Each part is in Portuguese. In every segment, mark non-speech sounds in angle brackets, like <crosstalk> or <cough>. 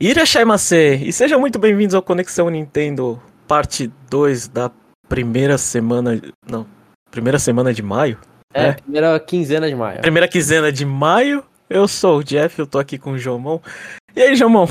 Irashaimase! E sejam muito bem-vindos ao Conexão Nintendo, parte 2 da primeira semana. Não, primeira semana de maio? É, primeira quinzena de maio. Primeira quinzena de maio. Eu sou o Jeff, eu tô aqui com o Jomon. E aí, Jomon?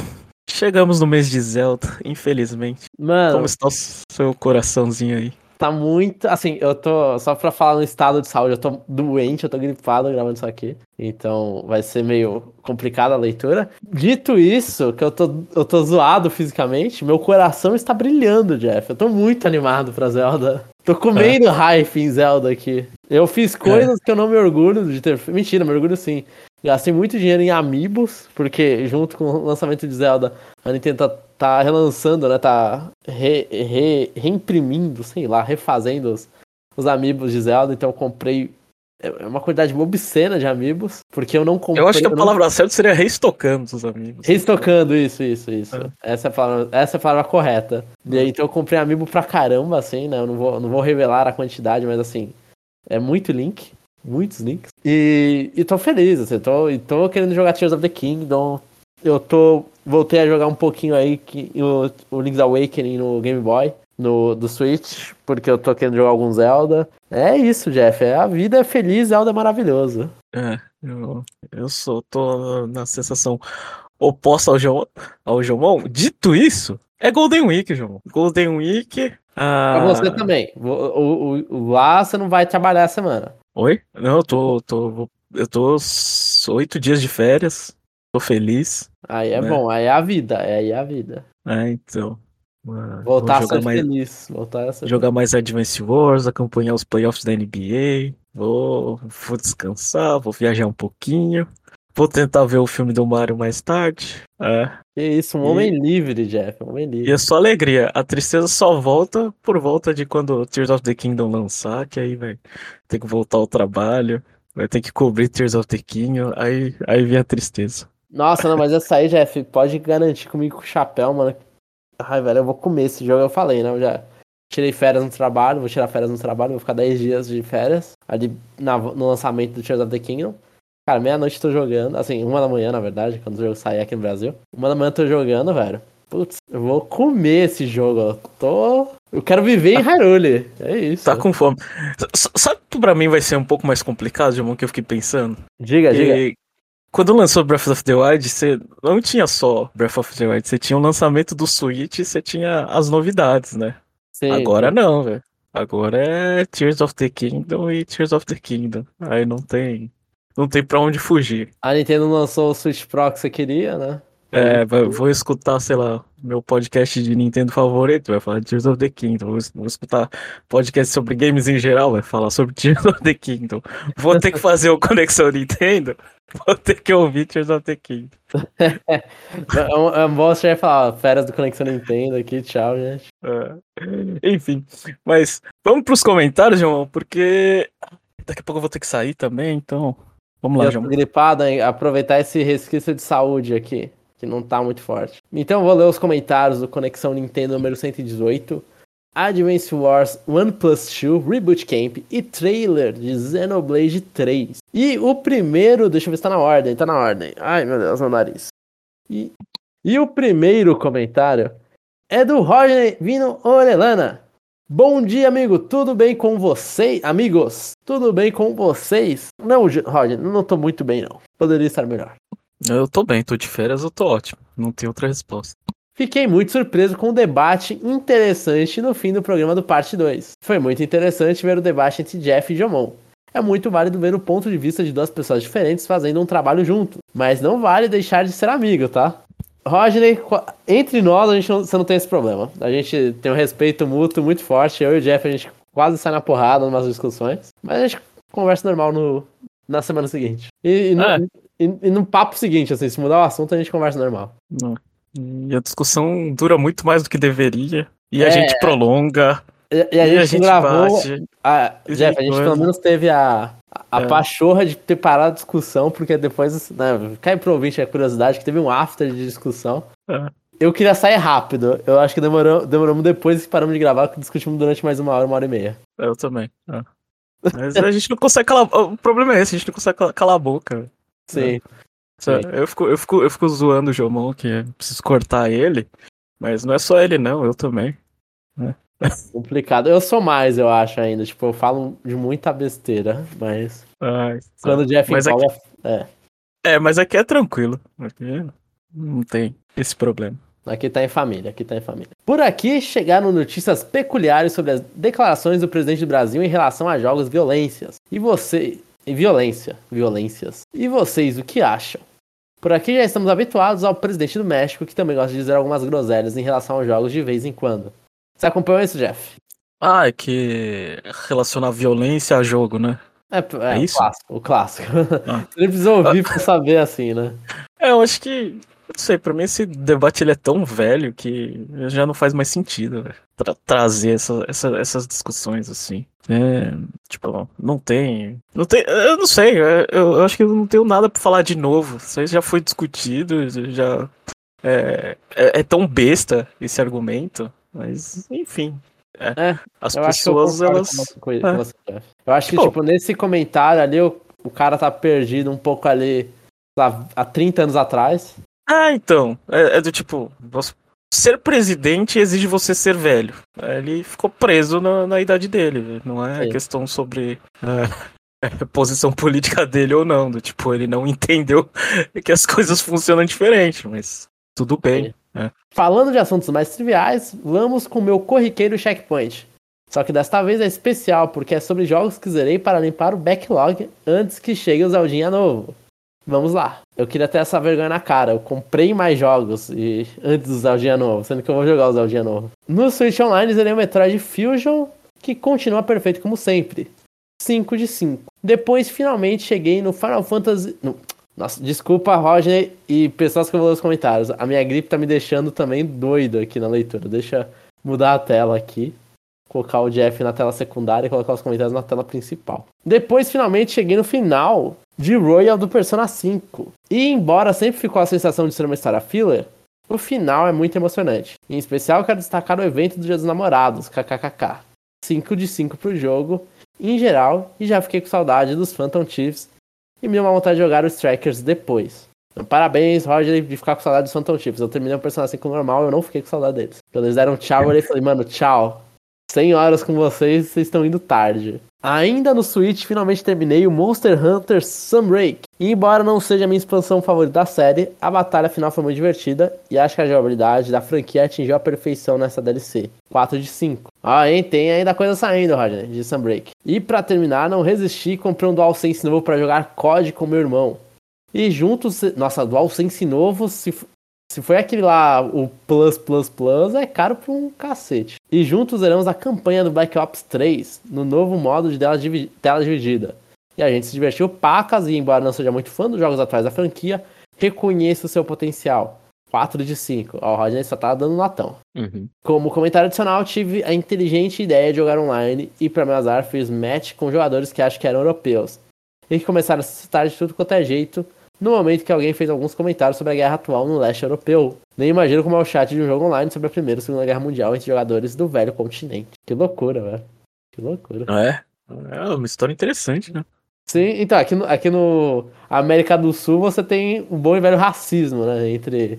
Chegamos no mês de Zelda, infelizmente. Mano, Como está o seu coraçãozinho aí? Tá muito. Assim, eu tô. Só pra falar no estado de saúde, eu tô doente, eu tô gripado gravando isso aqui. Então vai ser meio complicada a leitura. Dito isso, que eu tô, eu tô zoado fisicamente, meu coração está brilhando, Jeff. Eu tô muito animado pra Zelda. Tô comendo hype em Zelda aqui. Eu fiz coisas que eu não me orgulho de ter. Mentira, me orgulho sim. Gastei muito dinheiro em amiibos, porque junto com o lançamento de Zelda, a Nintendo tá, tá relançando, né? Tá re, re- reimprimindo, sei lá, refazendo os, os amiibos de Zelda. Então eu comprei é uma quantidade obscena de amiibos, porque eu não comprei. Eu acho que a não- palavra certa seria reestocando os amigos. Restocando, isso, isso, isso. É. Essa, é a palavra, essa é a palavra correta. E aí, então eu comprei amiibo pra caramba, assim, né? Eu não vou, não vou revelar a quantidade, mas assim, é muito link. Muitos links. E, e tô feliz, assim, tô, e tô querendo jogar Tears of the Kingdom. Eu tô. Voltei a jogar um pouquinho aí que, o, o Link's Awakening no Game Boy, no, do Switch, porque eu tô querendo jogar algum Zelda. É isso, Jeff. É, a vida é feliz, Zelda é maravilhoso. É, eu, eu sou, tô na sensação oposta ao, Jomon, ao Jomon. Dito isso, é Golden Week, Jomon. Golden Week. Ah... Pra você também. O, o, o- lá você não vai trabalhar a semana. Oi? Não, eu tô, tô, eu tô oito dias de férias. Tô feliz. Aí é Né? bom, aí é a vida, aí é a vida. É, então. ah, Voltar a ser mais, feliz. Voltar a ser jogar mais Advance Wars, acompanhar os playoffs da NBA. Vou, vou descansar, vou viajar um pouquinho. Vou tentar ver o filme do Mario mais tarde. É. Que isso, um E- homem livre, Jeff. Um homem E livre. é só alegria. A tristeza só volta por volta de quando Tears of the Kingdom lançar, que aí vai ter que voltar ao trabalho, vai ter que cobrir Tears of the Kingdom, aí, aí vem a tristeza. Nossa, não, mas essa aí, Jeff, pode garantir comigo com o chapéu, mano. Ai, velho, eu vou comer esse jogo, eu falei, né? Eu já tirei férias no trabalho, vou tirar férias no trabalho, vou ficar 10 dias de férias ali na- no lançamento do Tears of the Kingdom. Cara, meia-noite tô jogando, assim, uma da manhã, na verdade, quando o jogo sair aqui no Brasil. Uma da manhã tô jogando, velho. Putz, eu vou comer esse jogo, ó. Tô. Eu quero viver em Hyrule. É isso. Tá com fome. S- Sabe que pra mim vai ser um pouco mais complicado, Jamon, que eu fiquei pensando? Diga, diga. Quando lançou Breath of the Wild, você não tinha só Breath of the Wild, você tinha o lançamento do Switch e você tinha as novidades, né? Sim, Agora não, velho. Agora é Tears of the Kingdom e Tears of the Kingdom. Aí não tem. Não tem pra onde fugir. A Nintendo lançou o Switch Pro que você queria, né? É, vai- vou escutar, sei lá, meu podcast de Nintendo favorito, vai falar de Tears of the Kingdom. Vou, es- vou escutar podcast sobre games em geral, vai falar sobre <laughs> Tears of the Kingdom. Vou ter que fazer o Conexão Nintendo, <laughs> vou ter que ouvir Tears of the Kingdom. <laughs> É um, é um falar, férias do Conexão Nintendo aqui, tchau, gente. É. Enfim, mas vamos pros comentários, João, porque daqui a pouco eu vou ter que sair também, então vamos lá, João. gripado, hein? aproveitar esse resquício de saúde aqui, que não tá muito forte. Então vou ler os comentários do Conexão Nintendo número 118. Advance Wars One Plus 2 Reboot Camp e trailer de Xenoblade 3. E o primeiro, deixa eu ver se tá na ordem, tá na ordem. Ai meu Deus, meu nariz. E, e o primeiro comentário é do Roger Vino Orelana. Bom dia, amigo. Tudo bem com vocês? Amigos, tudo bem com vocês? Não, Roger, não tô muito bem, não. Poderia estar melhor. Eu tô bem, tô de férias, eu tô ótimo. Não tem outra resposta. Fiquei muito surpreso com o debate interessante no fim do programa do parte 2. Foi muito interessante ver o debate entre Jeff e Jomon. É muito válido ver o ponto de vista de duas pessoas diferentes fazendo um trabalho junto, mas não vale deixar de ser amigo, tá? Rodney, entre nós a gente não, você não tem esse problema. A gente tem um respeito mútuo muito forte. Eu e o Jeff a gente quase sai na porrada em umas discussões, mas a gente conversa normal no, na semana seguinte. E, e, no, É. e, e no papo seguinte, assim, se mudar o assunto a gente conversa normal. Não. E a discussão dura muito mais do que deveria. E a É. gente prolonga. E, e a gente gravou. bate. a- e Jeff, a gente pelo menos teve a, a É. pachorra de ter parado a discussão, porque depois, né, cai pro ouvinte a curiosidade que teve um after de discussão. É. Eu queria sair rápido. Eu acho que demorou, demoramos depois que paramos de gravar, que discutimos durante mais uma hora, uma hora e meia. Eu também. é. Mas a gente não consegue calar. O problema é esse, a gente não consegue cala- calar a boca. Sim. Só- Eu fico, eu, fico, eu fico zoando o Jomon que eu preciso cortar ele, mas não é só ele, não, eu também. <laughs> Complicado. Eu sou mais, eu acho, ainda. Tipo, eu falo de muita besteira, mas Ai, quando o Jeff Mas empolga, é. É, mas aqui é tranquilo. Aqui não tem esse problema. Aqui tá em família, aqui tá em família. Por aqui chegaram notícias peculiares sobre as declarações do presidente do Brasil em relação a jogos violências. E você. E violência. Violências. E vocês, o que acham? Por aqui já estamos habituados ao presidente do México, que também gosta de dizer algumas groselhas em relação aos jogos de vez em quando. Você acompanhou isso, Jeff? Ah, é que relaciona violência a jogo, né? É, é, É o isso? clássico. O clássico. Ah. <laughs> Você precisa ouvir <laughs> pra saber assim, né? É, eu acho que. Não sei, pra mim esse debate ele é tão velho que já não faz mais sentido tra- trazer essa, essa- essas discussões assim. É, tipo, não tem. Não tem. Eu não sei, é, eu, eu acho que eu não tenho nada pra falar de novo. Isso aí já foi discutido, já. É, é, é tão besta esse argumento, mas enfim. é. É, As Eu eu pessoas, concordo elas. é. Eu acho que, Pô. tipo, nesse comentário ali, o, o cara tá perdido um pouco ali há 30 anos atrás. Ah, então. É, é do tipo, você- ser presidente exige você ser velho. Ele ficou preso na, na idade dele. Não é Sim. questão sobre é, <laughs> posição política dele ou não. Do tipo, ele não entendeu <laughs> que as coisas funcionam diferente, mas tudo bem. Falando de assuntos mais triviais, vamos com o meu corriqueiro checkpoint. Só que desta vez é especial, porque é sobre jogos que zerei para limpar o backlog antes que chegue o Zeldinha novo. Vamos lá. Eu queria ter essa vergonha na cara. Eu comprei mais jogos e antes do Zeldinha novo, sendo que eu vou jogar o Zeldinha novo. No Switch Online zerei o Metroid Fusion, que continua perfeito como sempre. 5 de 5. Depois finalmente cheguei no Final Fantasy. no- Nossa, desculpa, Roger e pessoas que eu vou ler os comentários. A minha gripe tá me deixando também doido aqui na leitura. Deixa eu mudar a tela aqui. Colocar o Jeff na tela secundária e colocar os comentários na tela principal. Depois, finalmente, cheguei no final de Royal do Persona 5. E embora sempre ficou a sensação de ser uma história filler, o final é muito emocionante. Em especial, quero destacar o evento do Dia dos Namorados, kkkk. 5 de 5 pro jogo, em geral, e já fiquei com saudade dos Phantom Chiefs e me deu uma vontade de jogar os Strikers depois. Então, parabéns, Roger, de ficar com saudade dos Phantom Chiefs. Eu terminei o Persona 5 normal eu não fiquei com saudade deles. Quando eles deram tchau, eu falei, mano, tchau. 100 horas com vocês, vocês estão indo tarde. Ainda no Switch, finalmente terminei o Monster Hunter Sunbreak. E embora não seja a minha expansão favorita da série, a batalha final foi muito divertida e acho que a jogabilidade da franquia atingiu a perfeição nessa DLC. 4 de 5. Ó, hein, tem ainda coisa saindo, Roger, de Sunbreak. E pra terminar, não resisti e comprei um DualSense novo pra jogar COD com meu irmão. E juntos, nossa, DualSense novo, se, se foi aquele lá, o Plus Plus Plus, é caro pra um cacete. E juntos zeramos a campanha do Black Ops 3, no novo modo de tela, divi- tela dividida. E a gente se divertiu pacas, e embora não seja muito fã dos jogos atuais da franquia, reconheço o seu potencial. 4 de 5. Ó, o Rodney só tá dando latão. Uhum. Como comentário adicional, tive a inteligente ideia de jogar online e, para meu azar, fiz match com jogadores que acho que eram europeus e que começaram a se citar de tudo quanto é jeito no momento que alguém fez alguns comentários sobre a guerra atual no leste europeu. Nem imagino como é o chat de um jogo online sobre a Primeira e Segunda Guerra Mundial entre jogadores do velho continente. Que loucura, velho. Que loucura. É. É uma história interessante, né? Sim, então, aqui no, aqui no América do Sul você tem um bom e velho racismo, né? Entre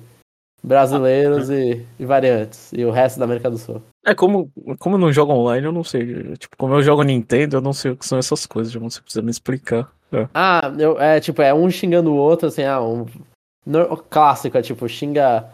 brasileiros e, e variantes. E o resto da América do Sul. É, como, como eu não jogo online, eu não sei. Tipo, como eu jogo Nintendo, eu não sei o que são essas coisas. Já você precisa me explicar. É. Ah, eu, é tipo, é um xingando o outro, assim, ah, um. no- clássico, é tipo, xinga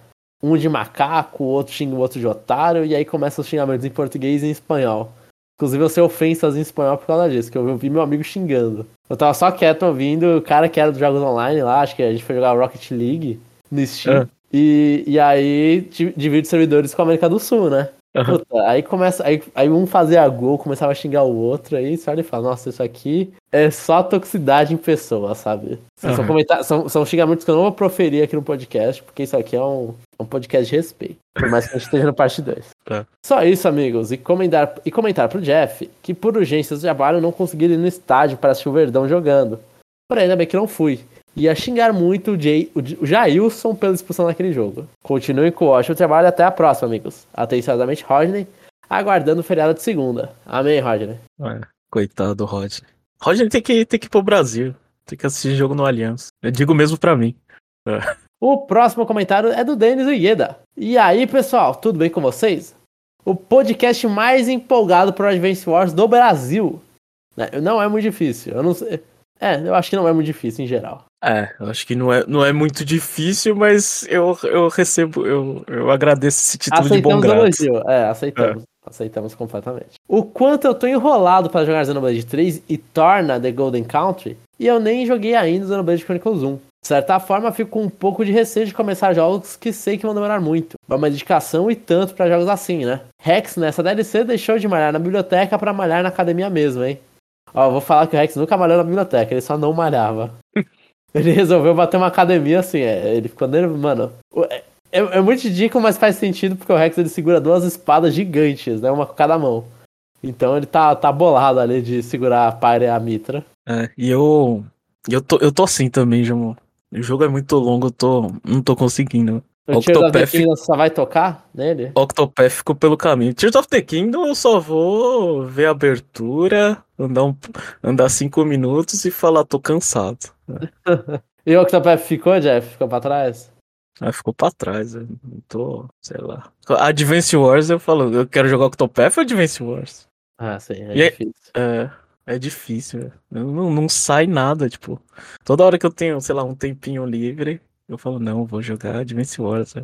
um de macaco, o outro xinga o outro de otário, e aí começa os xingamentos em português e em espanhol. Inclusive, eu sei ofensas em espanhol por causa disso, que eu vi meu amigo xingando. Eu tava só quieto ouvindo o cara que era dos jogos online lá, acho que a gente foi jogar Rocket League no Steam. É. E, e aí di- divide servidores com a América do Sul, né? Puta, aí começa. Aí, aí um fazia gol, começava a xingar o outro, aí você olha e fala, nossa, isso aqui é só toxicidade em pessoa, sabe? São, Aham. comentar- são, são xingamentos que eu não vou proferir aqui no podcast, porque isso aqui é um, é um podcast de respeito. Por mais que a gente esteja no parte 2. <laughs> Tá. Só isso, amigos. E comentar, e comentar pro Jeff que por urgências de trabalho não consegui ir no estádio para assistir o Verdão jogando. Porém, ainda bem que não fui. Ia xingar muito o, Jay, o, Jailson pela expulsão naquele jogo. Continuem com o ótimo trabalho e até a próxima, amigos. Atenciosamente, Rodney, aguardando o feriado de segunda. Amém, Rodney. É, coitado do Rodney. Rodney tem que, tem que ir pro Brasil. Tem que assistir jogo no Allianz. Eu digo mesmo pra mim. É. O próximo comentário é do Denis Ieda. E aí, pessoal, tudo bem com vocês? O podcast mais empolgado pro Advance Wars do Brasil. Né, Não é muito difícil. Eu não sei. É, eu acho que não é muito difícil em geral. É, eu acho que não é, não é muito difícil, mas eu, eu recebo, eu, eu agradeço esse título de bom Aceitamos grado. elogio. É, aceitamos. Aceitamos completamente. O quanto eu tô enrolado pra jogar Xenoblade 3 e torna The Golden Country, e eu nem joguei ainda Xenoblade Chronicles 1. De certa forma, fico com um pouco de receio de começar jogos que sei que vão demorar muito. É uma dedicação e tanto pra jogos assim, né? Rex, nessa DLC, deixou de malhar na biblioteca pra malhar na academia mesmo, hein? Ó, eu vou falar que o Rex nunca malhou na biblioteca, ele só não malhava. <laughs> ele resolveu bater uma academia assim, é, ele ficou nervoso, mano. É, é, é muito ridículo, mas faz sentido porque o Rex ele segura duas espadas gigantes, né? Uma com cada mão. Então ele tá, tá bolado ali de segurar a pare e a mitra. É, e eu, eu, tô, eu tô assim também, João. O jogo é muito longo, eu tô, não tô conseguindo. O Tears of the Octopath- Kingdom só vai tocar nele? Octopath ficou pelo caminho. Tears of the Kingdom eu só vou ver a abertura, andar, um, andar cinco minutos e falar, tô cansado. <laughs> E o Octopath ficou, Jeff? Ficou pra trás? Aí ficou pra trás, eu não tô, sei lá. Advance Wars eu falo, eu quero jogar Octopath ou Advance Wars? Ah, sim, é E aí- difícil. É, é difícil, velho. Eu Não, não sai nada, tipo. Toda hora que eu tenho, sei lá, um tempinho livre, eu falo, não, vou jogar Advance Wars.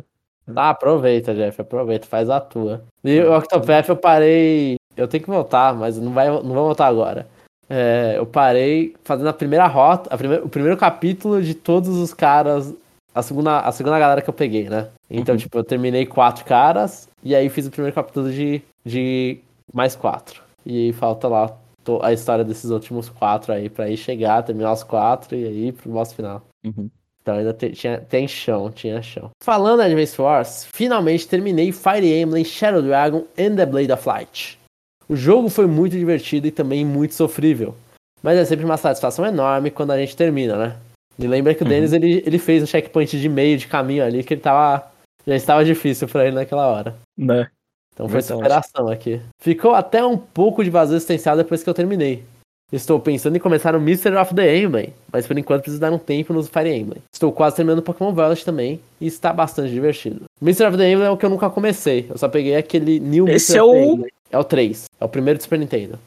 Tá, aproveita, Jeff, aproveita, faz a tua. E o Octopath eu parei. Eu tenho que voltar, mas não, vai, não vou voltar agora. É, eu parei fazendo a primeira rota, a primeira- o primeiro capítulo de todos os caras. A segunda, a segunda galera que eu peguei, né? Então, Uhum. tipo, eu terminei quatro caras e aí fiz o primeiro capítulo de, de mais quatro. E aí falta lá a história desses últimos quatro aí pra ir chegar, terminar os quatro e aí pro boss final. Uhum. Então ainda te- tinha, tem chão, tinha chão. Falando em Advance Wars, finalmente terminei Fire Emblem Shadow Dragon and the Blade of Light. O jogo foi muito divertido e também muito sofrível. Mas é sempre uma satisfação enorme quando a gente termina, né? Me lembra que o Uhum. Dennis ele, ele fez um checkpoint de meio de caminho ali que ele tava. Já estava difícil pra ele naquela hora. Né? Então foi Verdade. superação aqui. Ficou até um pouco de vazio existencial depois que eu terminei. Estou pensando em começar o Mystery of the Emblem, mas por enquanto preciso dar um tempo no Fire Emblem. Estou quase terminando Pokémon Violet também, e está bastante divertido. Mystery of the Emblem é o que eu nunca comecei, eu só peguei aquele New Esse Mystery é o-. É o 3, é o primeiro do Super Nintendo.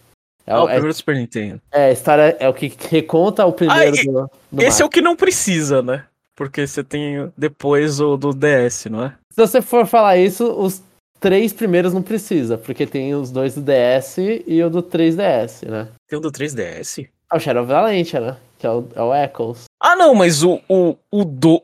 É, Ah, o- é, primeiro Super Nintendo. é, história é o que reconta o primeiro Ah, e- do, do Esse é Mario. o que não precisa, né? Porque você tem depois o do DS, não é? Se você for falar isso, os três primeiros não precisa, porque tem os dois do DS e o do 3DS, né? Tem o do 3DS? É o Shadow Valentia, né? Que é o, é o Echoes. Ah, não, mas o, o, o, do,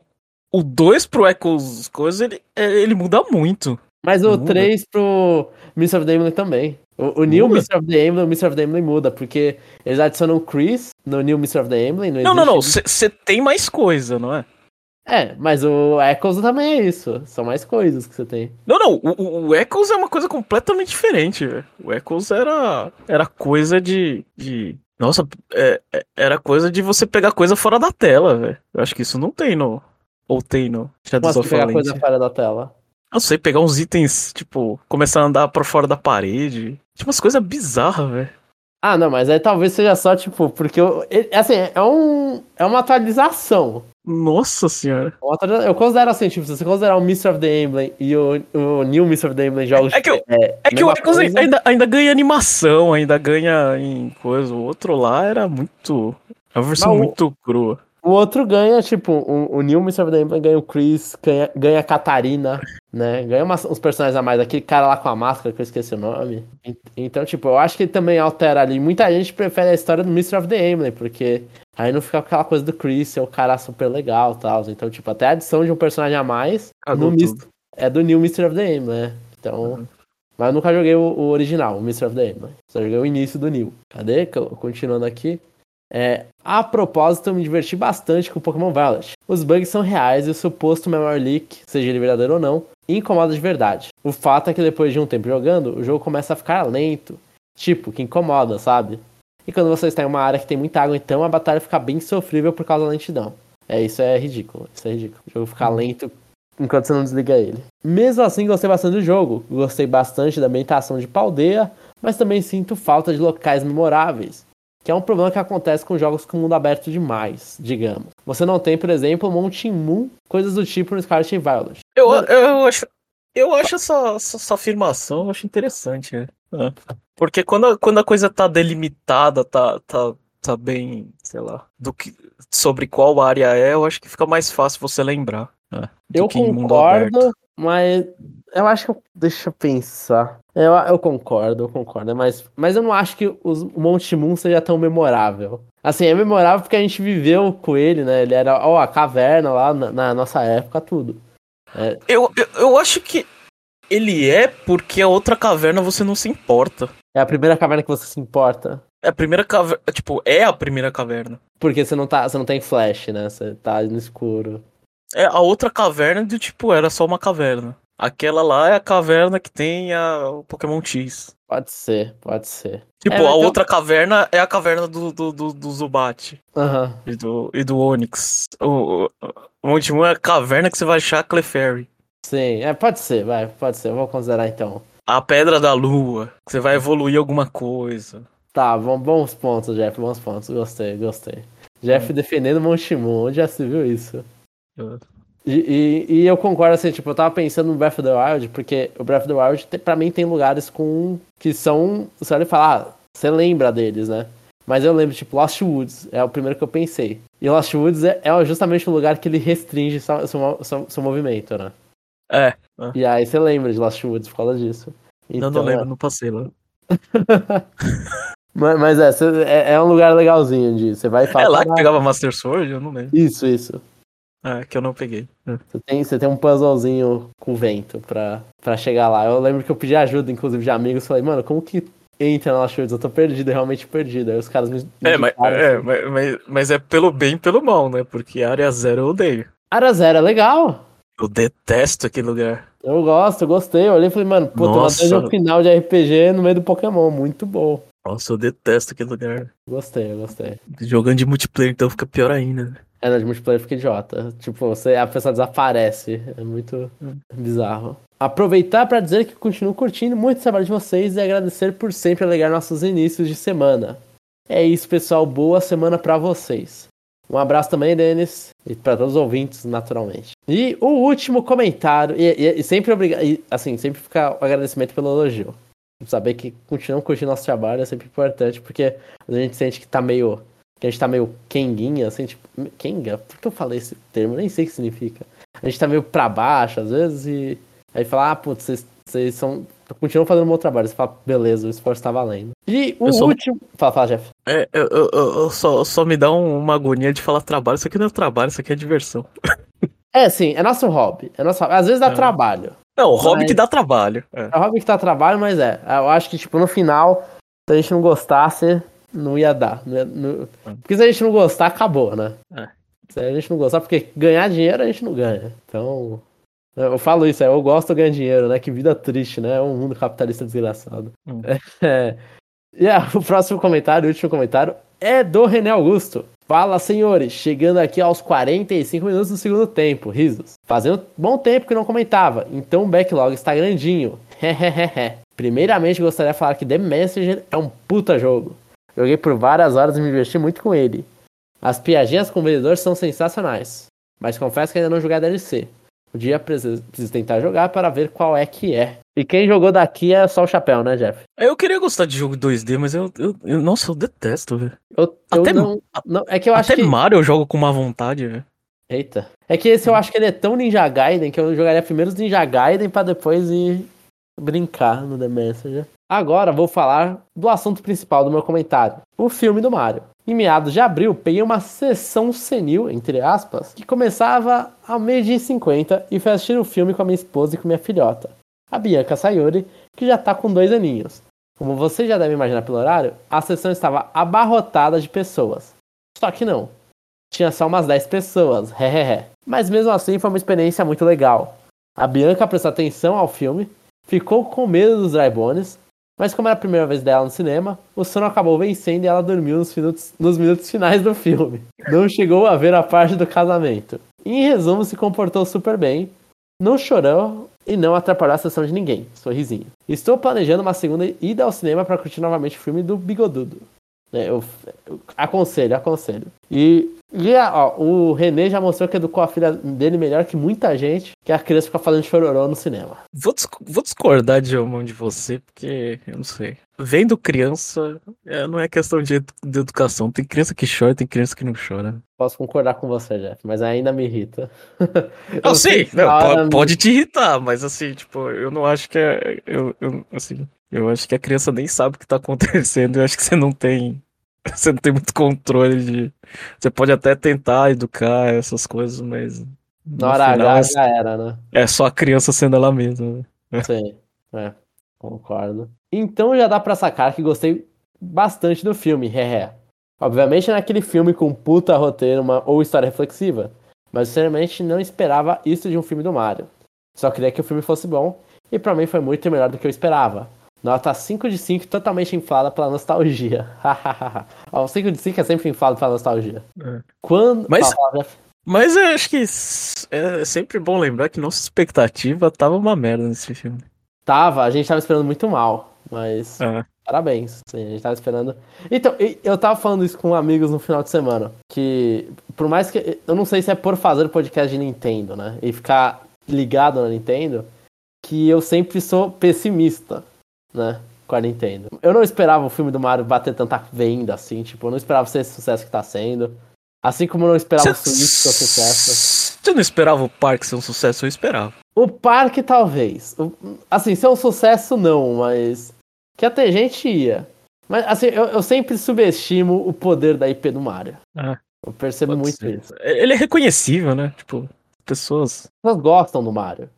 o 2 pro Echoes coisa, ele, é, ele muda muito. Mas o Muda. 3 pro Mr. of the Emblem também. O, o New? Mr. of the Emblem, o Mr. of the Emblem muda, porque eles adicionam o Chris no New Mr. of the Emblem. Não, não, não. Você tem mais coisa, não é? É, mas o Echoes também é isso. São mais coisas que você tem. Não, não. O, o- Echoes é uma coisa completamente diferente, velho. O Echoes era, era coisa de. de... Nossa, é- é- era coisa de você pegar coisa fora da tela, velho. Eu acho que isso não tem no. Ou tem no Shadows of pegar coisa fora da tela. Eu sei, pegar uns itens, tipo, começar a andar pra fora da parede. Tipo, umas coisas bizarras, velho. Ah, não, mas aí talvez seja só, tipo, porque eu, assim, é, um, é uma atualização. Nossa senhora. Atualiza- Eu considero assim, tipo, se você considerar o Mr. of the Emblem e o, o New Mr. of the Emblem jogos. É que eu- é, É que o Echoes coisa. ainda, ainda ganha animação, ainda ganha em coisa. O outro lá era muito. É uma versão Mas o- muito crua. O outro ganha, tipo, o, o Mr. the Emblem ganha o Chris, ganha, ganha a Catarina, né? Ganha umas- uns personagens a mais. Aquele cara lá com a máscara, que eu esqueci o nome. En- Então, tipo, eu acho que ele também altera ali. Muita gente prefere a história do Mr. of the Emblem, porque aí não fica aquela coisa do Chris ser o cara super legal e tal. Então, tipo, até a adição de um personagem a mais Cagou no. Mis- é do New Mr. of the Emblem, né? Então. Mas eu nunca joguei o, o original, o Mr. of the Emblem. Só joguei o início do New. Cadê? Co- Continuando aqui. É, a propósito, eu me diverti bastante com Pokémon Violet. Os bugs são reais e o suposto memory leak, seja ele verdadeiro ou não, incomoda de verdade. O fato é que depois de um tempo jogando, o jogo começa a ficar lento. Tipo, que incomoda, sabe? E quando você está em uma área que tem muita água, então a batalha fica bem sofrível por causa da lentidão. É, isso é ridículo. Isso é ridículo. O jogo ficar lento enquanto você não desliga ele. Mesmo assim, gostei bastante do jogo. Gostei bastante da ambientação de Paldeia, mas também sinto falta de locais memoráveis. Que é um problema que acontece com jogos com mundo aberto demais, digamos. Você não tem, por exemplo, Monte Moon, coisas do tipo no Scarlet Violet. Eu, eu acho, eu acho essa, essa, essa afirmação, eu acho interessante, né? É. Porque quando a, quando a coisa tá delimitada, tá, tá, tá bem, sei lá, do que, sobre qual área é, eu acho que fica mais fácil você lembrar. É, eu concordo, mas eu acho que. Deixa eu pensar. Eu, eu concordo, eu concordo. Mas, mas eu não acho que os, o Monte Moon seja tão memorável. Assim, é memorável porque a gente viveu com ele, né? Ele era, ó, a caverna lá na, na nossa época, tudo. É. Eu, eu, eu acho que ele é porque a outra caverna você não se importa. É a primeira caverna que você se importa. É a primeira caverna. Tipo, é a primeira caverna. Porque você não, tá, você não tem flash, né? Você tá no escuro. É, a outra caverna do tipo, era só uma caverna. Aquela lá é a caverna que tem a, o Pokémon X. Pode ser, pode ser. Tipo, é, a outra caverna é a caverna do, do, do, do Zubat. Uhum. E, do, e do Onix. O, o último é a caverna que você vai achar a Clefairy. Sim, é, pode ser, vai, pode ser. Eu vou considerar então. A Pedra da Lua, que você vai evoluir alguma coisa. Tá, bom, bons pontos, Jeff, bons pontos. Gostei, gostei. Jeff hum. defendendo Monshimon, onde já se viu isso? E, e, e, eu concordo, assim, tipo, eu tava pensando no Breath of the Wild, porque o Breath of the Wild, pra mim, tem lugares com. que são. Você olha e fala, ah, você lembra deles, né? Mas eu lembro, tipo, Lost Woods é o primeiro que eu pensei. E Lost Woods é, é justamente o lugar que ele restringe seu, seu, seu, seu movimento, né? É. E aí você lembra de Lost Woods por causa disso. Então, não, não lembro, é... não passei lá. <laughs> mas, mas é, é, é, um lugar legalzinho de. Você vai falar. É lá que pegava Master Sword? Eu não lembro. Isso, isso. É, que eu não peguei. É. Você, tem, você tem um puzzlezinho com vento pra, pra chegar lá. Eu lembro que eu pedi ajuda, inclusive, de amigos. Falei, mano, como que entra na Shields? Eu tô perdido, realmente perdido. Aí os caras me. É, mas, é assim. mas, mas, é pelo bem e pelo mal, né? Porque área zero eu odeio. Área zero é legal. Eu detesto aquele lugar. Eu gosto, eu gostei. Eu olhei e falei, mano, pô, Nossa. tem uma final de RPG no meio do Pokémon. Muito bom. Nossa, eu detesto aquele lugar. Gostei, eu gostei. Jogando de multiplayer, então fica pior ainda. É, no de multiplayer fica idiota. Tipo, você, a pessoa desaparece. É muito bizarro. Aproveitar para dizer que continuo curtindo muito o trabalho de vocês e agradecer por sempre alegar nossos inícios de semana. É isso, pessoal. Boa semana para vocês. Um abraço também, Denis, e para todos os ouvintes, naturalmente. E o último comentário, e, e, e sempre obrigado, assim, sempre fica o agradecimento pelo elogio. Saber que continuam curtindo nosso trabalho é sempre importante, porque a gente sente que tá meio que a gente tá meio kenguinha, assim, tipo, kenga? Por que eu falei esse termo? Nem sei o que significa. A gente tá meio pra baixo, às vezes, e aí fala, ah, putz, vocês, vocês são. Continuam fazendo o meu trabalho. Você fala, beleza, o esforço tá valendo. E o só... último. Fala, fala, Jeff. É, eu, eu, eu só, só me dá um, uma agonia de falar trabalho. Isso aqui não é trabalho, isso aqui é diversão. <laughs> É, sim, é nosso hobby. É nosso... Às vezes dá é. trabalho. Não, o hobby que dá trabalho. É. é o hobby que dá trabalho, mas é. Eu acho que, tipo, no final, se a gente não gostasse, não ia dar. Não ia, não... Porque se a gente não gostar, acabou, né? É. Se a gente não gostar, porque ganhar dinheiro a gente não ganha. Então. Eu falo isso, é, eu gosto de ganhar dinheiro, né? Que vida triste, né? É um mundo capitalista desgraçado. Hum. <laughs> É. E yeah, o próximo comentário, o último comentário, é do René Augusto. Fala, senhores, chegando aqui aos 45 minutos do segundo tempo, risos. Fazendo bom tempo que não comentava, então o backlog está grandinho. <laughs> Primeiramente, gostaria de falar que The Messenger é um puta jogo. Joguei por várias horas e me diverti muito com ele. As piadinhas com o vendedor são sensacionais, mas confesso que ainda não joguei a DLC. Um dia preciso, preciso tentar jogar para ver qual é que é. E quem jogou daqui é só o chapéu, né, Jeff? Eu queria gostar de jogo 2D, mas eu, eu, eu nossa, eu detesto, velho. Eu, eu até, não, não, é que eu acho até que... Mario eu jogo com má vontade, velho. Eita. É que esse eu acho que ele é tão Ninja Gaiden que eu jogaria primeiro os Ninja Gaiden pra depois ir brincar no The Messenger. Agora vou falar do assunto principal do meu comentário: o filme do Mario. Em meados de abril, peguei uma sessão senil, entre aspas, que começava ao meio-dia e 50 e fui assistir o filme com a minha esposa e com minha filhota, a Bianca Sayori, que já tá com dois aninhos. Como você já deve imaginar pelo horário, a sessão estava abarrotada de pessoas. Só que não. Tinha só umas 10 pessoas, <laughs> hehehe. Mas mesmo assim foi uma experiência muito legal. A Bianca prestou atenção ao filme, ficou com medo dos Drybones, mas como era a primeira vez dela no cinema, o sono acabou vencendo e ela dormiu nos minutos, nos minutos finais do filme. Não chegou a ver a parte do casamento. Em resumo, se comportou super bem, não chorou e não atrapalhou a sessão de ninguém. Sorrisinho. Estou planejando uma segunda ida ao cinema para curtir novamente o filme do Bigodudo. Né? Eu, eu aconselho, aconselho. E, e ó, o René já mostrou que educou a filha dele melhor que muita gente, que a criança fica fazendo chororô no cinema. Vou, vou discordar de mão de você, porque eu não sei. Vendo criança, é, não é questão de, de, educação. Tem criança que chora, tem criança que não chora. Posso concordar com você, Jeff, mas ainda me irrita. <laughs> eu sei, não, pode, pode, te irritar, mas assim, tipo, eu não acho que é. Eu, eu, assim, eu acho que a criança nem sabe o que tá acontecendo. Eu acho que você não tem. <laughs> Você não tem muito controle de. Você pode até tentar educar essas coisas, mas. Na hora final, H é, já era, né? É só a criança sendo ela mesma. Né? <laughs> Sim, é, concordo. Então já dá pra sacar que gostei bastante do filme, <laughs> hehe. Obviamente não é aquele filme com puta roteiro uma, ou história reflexiva, mas sinceramente não esperava isso de um filme do Mario. Só queria que o filme fosse bom, e para mim foi muito melhor do que eu esperava. Nota 5 de 5, totalmente inflada pela nostalgia. <laughs> o 5 de 5 é sempre inflado pela nostalgia. É. Quando. Mas, mas eu acho que é sempre bom lembrar que nossa expectativa tava uma merda nesse filme. Tava, a gente tava esperando muito mal, mas. É. Parabéns. Sim, a gente tava esperando. Então, eu tava falando isso com amigos no final de semana. Que, por mais que. Eu não sei se é por fazer podcast de Nintendo, né? E ficar ligado na Nintendo. Que eu sempre sou pessimista né? Com a Nintendo. Eu não esperava o filme do Mario bater tanta venda assim, tipo, eu não esperava ser esse sucesso que tá sendo. Assim como eu não esperava Cê... o Switch ser um sucesso. Você não esperava o parque ser um sucesso? Eu esperava. O parque, talvez. Assim, ser um sucesso, não, mas. Que até gente ia. Mas, assim, eu, eu sempre subestimo o poder da IP do Mario. Ah, eu percebo muito ser. isso. Ele é reconhecível, né? Tipo, pessoas. As pessoas gostam do Mario.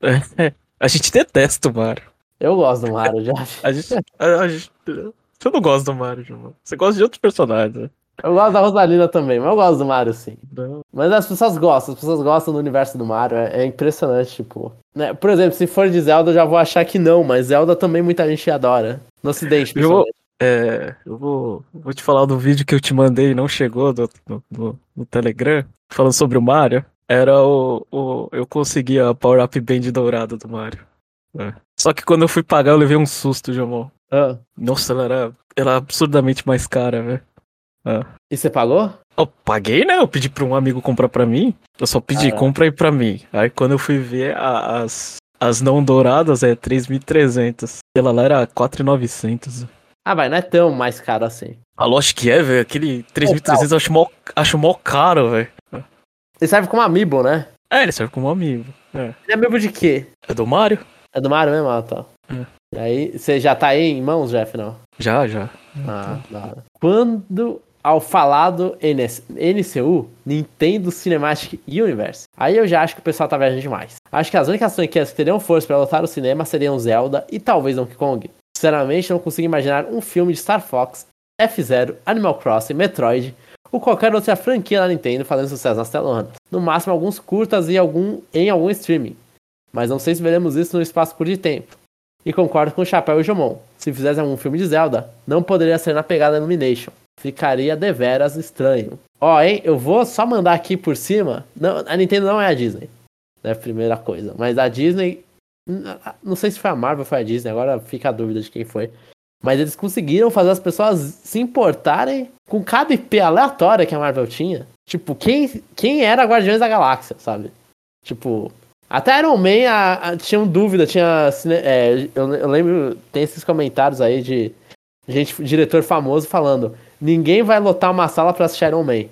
É, <laughs> a gente detesta o Mario. Eu gosto do Mario, já. A gente, a, a gente, você não gosta do Mario, João. Você gosta de outros personagens. Né? Eu gosto da Rosalina também, mas eu gosto do Mario, sim. Não. Mas as pessoas gostam, as pessoas gostam do universo do Mario, é, é impressionante, tipo. Né? Por exemplo, se for de Zelda, eu já vou achar que não, mas Zelda também muita gente adora. No ocidente, eu, é, eu vou, vou te falar do vídeo que eu te mandei e não chegou do, do, do, no Telegram, falando sobre o Mario. Era o, o. Eu consegui a Power Up Band dourada do Mario. É. Só que quando eu fui pagar, eu levei um susto, Jamal. Ah. Nossa, ela era, ela era absurdamente mais cara, velho. Ah. E você pagou? Eu paguei, né? Eu pedi pra um amigo comprar pra mim. Eu só pedi, ah. compra aí pra mim. Aí quando eu fui ver a, as, as não douradas, é 3.300. Ela lá era 4.900. Ah, mas não é tão mais caro assim. Ah, lógico que é, velho. Aquele 3.300 eu acho mó, acho mó caro, velho. Ele serve como amiibo, né? É, ele serve como amiibo. É. Ele é amiibo de quê? É do Mario. É do Mario mesmo? Ah, tá. É. E aí, você já tá aí em mãos, Jeff, não? Já, já. Ah, da Quando ao falar do NS, NCU, Nintendo Cinematic Universe, aí eu já acho que o pessoal tá viajando demais. Acho que as únicas franquias que teriam força para lotar o cinema seriam Zelda e talvez Donkey Kong. Sinceramente, não consigo imaginar um filme de Star Fox, F-Zero, Animal Crossing, Metroid ou qualquer outra franquia da Nintendo fazendo sucesso nas telonas. No máximo, alguns curtas e algum, em algum streaming mas não sei se veremos isso no espaço curto de tempo. E concordo com o Chapéu e Jomon. Se fizessem um filme de Zelda, não poderia ser na pegada Illumination. Ficaria deveras estranho. Ó, hein, eu vou só mandar aqui por cima. Não, a Nintendo não é a Disney. Né, primeira coisa. Mas a Disney. Não sei se foi a Marvel ou foi a Disney, agora fica a dúvida de quem foi. Mas eles conseguiram fazer as pessoas se importarem com cada IP aleatória que a Marvel tinha. Tipo, quem, quem era Guardiões da Galáxia, sabe? Tipo, até Iron Man a, a, tinham dúvida, tinha. É, eu, eu, lembro, tem esses comentários aí de gente, diretor famoso falando: ninguém vai lotar uma sala pra assistir Iron Man.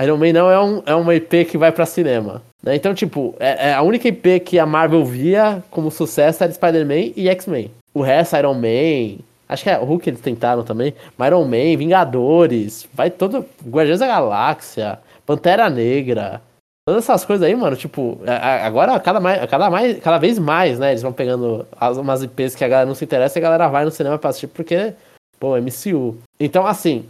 Iron Man não é, um, é uma IP que vai pra cinema. Né? Então, tipo, é, é, a única IP que a Marvel via como sucesso era Spider-Man e X-Men. O resto, Iron Man. Acho que é o Hulk eles tentaram também. Iron Man, Vingadores, vai todo. Guardiões da Galáxia, Pantera Negra. Todas essas coisas aí, mano, tipo, agora cada, mais, cada, mais, cada vez mais, né? Eles vão pegando as, umas IPs que a galera não se interessa e a galera vai no cinema pra assistir porque, pô, MCU. Então, assim,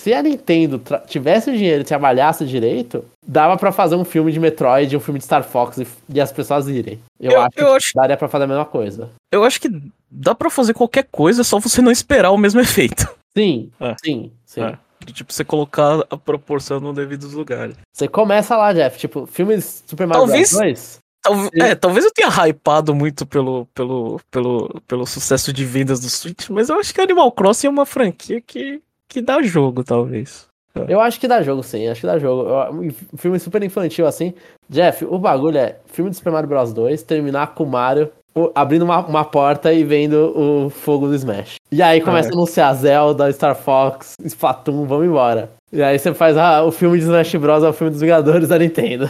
se a Nintendo tivesse o dinheiro e trabalhasse direito, dava para fazer um filme de Metroid, um filme de Star Fox e, e as pessoas irem. Eu, eu acho eu que acho... daria pra fazer a mesma coisa. Eu acho que dá para fazer qualquer coisa, só você não esperar o mesmo efeito. Sim, é. sim, sim. É. Tipo, você colocar a proporção no devido lugar. Você começa lá, Jeff. Tipo, filmes Super Mario talvez, Bros. 2. Tal, é, talvez eu tenha hypado muito pelo, pelo, pelo, pelo sucesso de vendas do Switch, mas eu acho que Animal Crossing é uma franquia que, que que dá jogo, talvez. Eu acho que dá jogo, sim. Acho que dá jogo. Um filme super infantil, assim. Jeff, o bagulho é filme do Super Mario Bros 2, terminar com o Mario abrindo uma, uma porta e vendo o fogo do Smash. E aí começa é. a anunciar Zelda, Star Fox, Splatoon, vamos embora. E aí você faz ah, o filme de Smash Bros. é o filme dos Vingadores da Nintendo.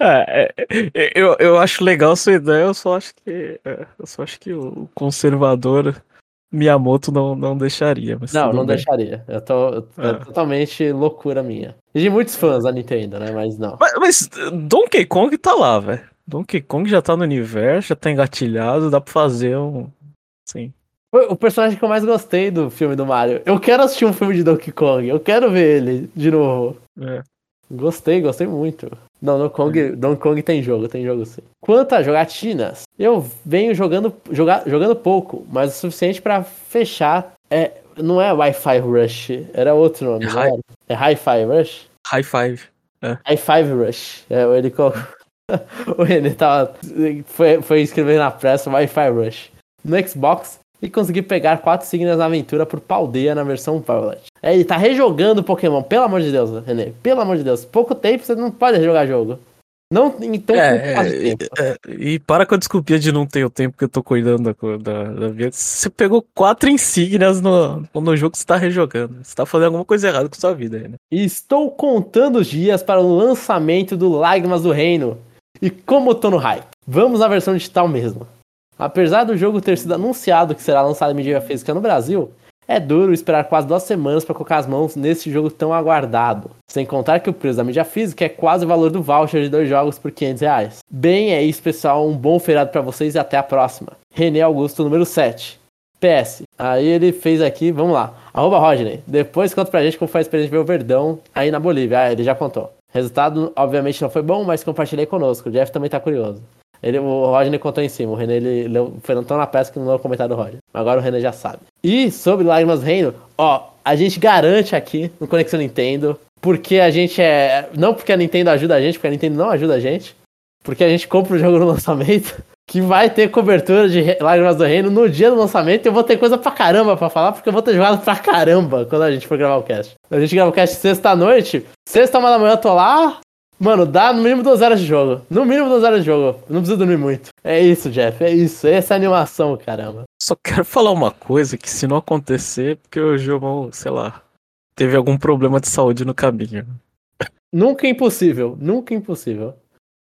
É, é, é, eu, eu acho legal sua ideia, eu só acho que. É, eu só acho que o conservador Miyamoto não, não deixaria. não, não bem. deixaria. Eu tô, é. é. totalmente loucura minha. E de muitos fãs da Nintendo, né? Mas não. Mas, mas Donkey Kong tá lá, velho. Donkey Kong já tá no universo, já tá engatilhado, dá pra fazer um. Sim. O personagem que eu mais gostei do filme do Mario. Eu quero assistir um filme de Donkey Kong. Eu quero ver ele de novo. É. Gostei, gostei muito. Não, Donkey Kong, é. Donkey Kong tem jogo, tem jogo sim. Quanto a jogatinas, eu venho jogando, joga, jogando pouco, mas o suficiente para fechar. É, não é Wi-Fi Rush, era outro nome, é, hi é Hi-Fi Rush? High Five. É. High Five Rush. É, ele colocou. <laughs> o René tava, foi, foi escrever na pressa Wi-Fi Rush. No Xbox, e consegui pegar quatro signos na aventura por Paldeia na versão Violet. É, ele tá rejogando Pokémon, pelo amor de Deus, René. Pelo amor de Deus. Pouco tempo você não pode rejogar jogo. Não, então é, é, é, E para com a desculpinha de não ter o tempo que eu tô cuidando da, da, da vida. Você pegou quatro insígnias no, no jogo que você tá rejogando. Você tá fazendo alguma coisa errada com sua vida, né? Estou contando os dias para o lançamento do Lágrimas do Reino. E como eu tô no hype, vamos na versão digital mesmo. Apesar do jogo ter sido anunciado que será lançado em mídia física no Brasil, é duro esperar quase duas semanas para colocar as mãos nesse jogo tão aguardado. Sem contar que o preço da mídia física é quase o valor do voucher de dois jogos por 500 reais. Bem, é isso, pessoal. Um bom feriado para vocês e até a próxima. René Augusto, número 7. PS. Aí ele fez aqui, vamos lá. Arroba Rodney. Depois conta pra gente como foi a experiência de ver o Verdão aí na Bolívia. Ah, ele já contou. Resultado, obviamente, não foi bom, mas compartilhei conosco. O Jeff também tá curioso. Ele, o Rodney contou em cima. O René ele, leu, foi tão na peça que não leu o comentário do Rodney. Agora o René já sabe. E sobre Lágrimas Reino, ó, a gente garante aqui no Conexão Nintendo, porque a gente é. Não porque a Nintendo ajuda a gente, porque a Nintendo não ajuda a gente. Porque a gente compra o jogo no lançamento. Que vai ter cobertura de Lágrimas do Reino no dia do lançamento. E eu vou ter coisa pra caramba pra falar, porque eu vou ter jogado pra caramba quando a gente for gravar o cast. A gente grava o cast sexta-noite. Sexta, uma da manhã eu tô lá, Mano, dá no mínimo duas horas de jogo. No mínimo duas horas de jogo. Não precisa dormir muito. É isso, Jeff. É isso. Essa é a animação, caramba. Só quero falar uma coisa que se não acontecer, porque o jogo, sei lá, teve algum problema de saúde no caminho. Nunca impossível. Nunca impossível.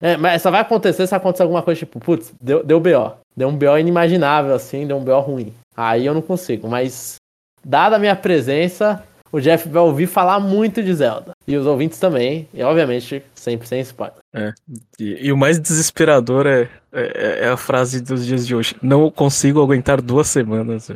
É, mas só vai acontecer se acontecer alguma coisa tipo, putz, deu, deu BO. Deu um BO inimaginável, assim, deu um BO ruim. Aí eu não consigo. Mas, dada a minha presença, o Jeff vai ouvir falar muito de Zelda. E os ouvintes também, e obviamente, sempre sem spoiler. É. E, e o mais desesperador é, é, é, a frase dos dias de hoje. Não consigo aguentar duas semanas.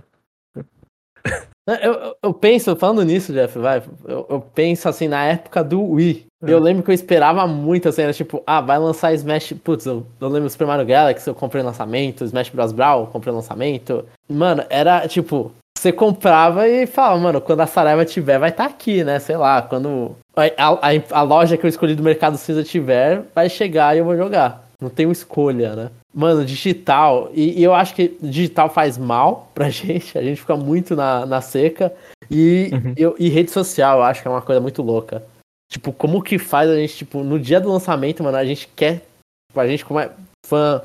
Eu, eu, penso, falando nisso, Jeff, vai, eu, eu, penso assim, na época do Wii. É. Eu lembro que eu esperava muito, assim, era tipo, ah, vai lançar Smash. Putz, eu, eu lembro Super Mario Galaxy, eu comprei lançamento, Smash Bros. Brawl, comprei lançamento. Mano, era tipo, você comprava e falava, mano, quando a Saraiva tiver, vai estar tá aqui, né? Sei lá, quando a, a, a, loja que eu escolhi do Mercado Cinza tiver, vai chegar e eu vou jogar. Não tenho escolha, né? Mano, digital, e, e eu acho que digital faz mal pra <laughs> gente, a gente fica muito na, na seca. E, uhum. eu, e rede social, eu acho que é uma coisa muito louca. Tipo, como que faz a gente, tipo, no dia do lançamento, mano, a gente quer. Tipo, a gente, como é fã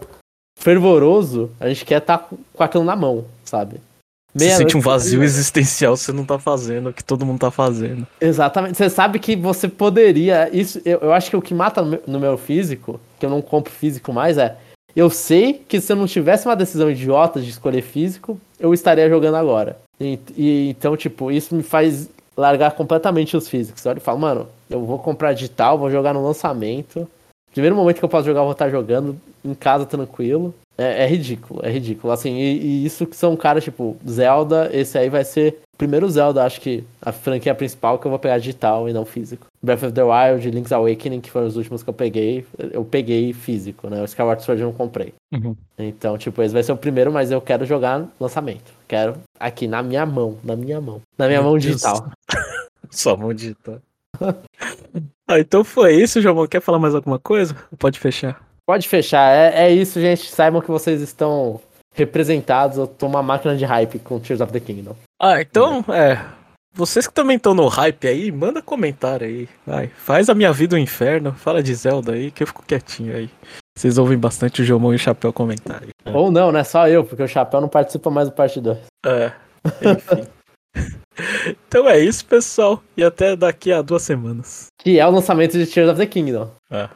fervoroso, a gente quer estar tá com aquilo na mão, sabe? Você sente um vazio existencial você não tá fazendo o que todo mundo tá fazendo. Exatamente. Você sabe que você poderia. Isso, eu, eu acho que o que mata no meu, no meu físico, que eu não compro físico mais, é. Eu sei que se eu não tivesse uma decisão idiota de escolher físico, eu estaria jogando agora. E, e então, tipo, isso me faz largar completamente os físicos. Eu falo, mano, eu vou comprar digital, vou jogar no lançamento. Primeiro momento que eu posso jogar, eu vou estar jogando em casa tranquilo. É, é, ridículo, é ridículo. Assim, e, e, isso que são caras, tipo, Zelda, esse aí vai ser o primeiro Zelda, acho que a franquia principal que eu vou pegar digital e não físico. Breath of the Wild, Link's Awakening, que foram os últimos que eu peguei, eu peguei físico, né? O Skyward Sword eu não comprei. Uhum. Então, tipo, esse vai ser o primeiro, mas eu quero jogar lançamento. Quero aqui, na minha mão, na minha mão. Na minha Meu mão digital. <laughs> Sua mão digital. <laughs> ah, então foi isso, João. Quer falar mais alguma coisa? Pode fechar. Pode fechar. É, é isso, gente. Saibam que vocês estão representados. Eu tô uma máquina de hype com Tears of the Kingdom. Ah, então, é. vocês que também estão no hype aí, manda comentário aí. Vai, faz a minha vida um inferno. Fala de Zelda aí, que eu fico quietinho aí. Vocês ouvem bastante o Jomon e o Chapéu comentário. Ou não, né? Só eu, porque o Chapéu não participa mais do parte 2. É, enfim. <laughs> então é isso, pessoal. E até daqui a duas semanas. Que é o lançamento de Tears of the Kingdom. É.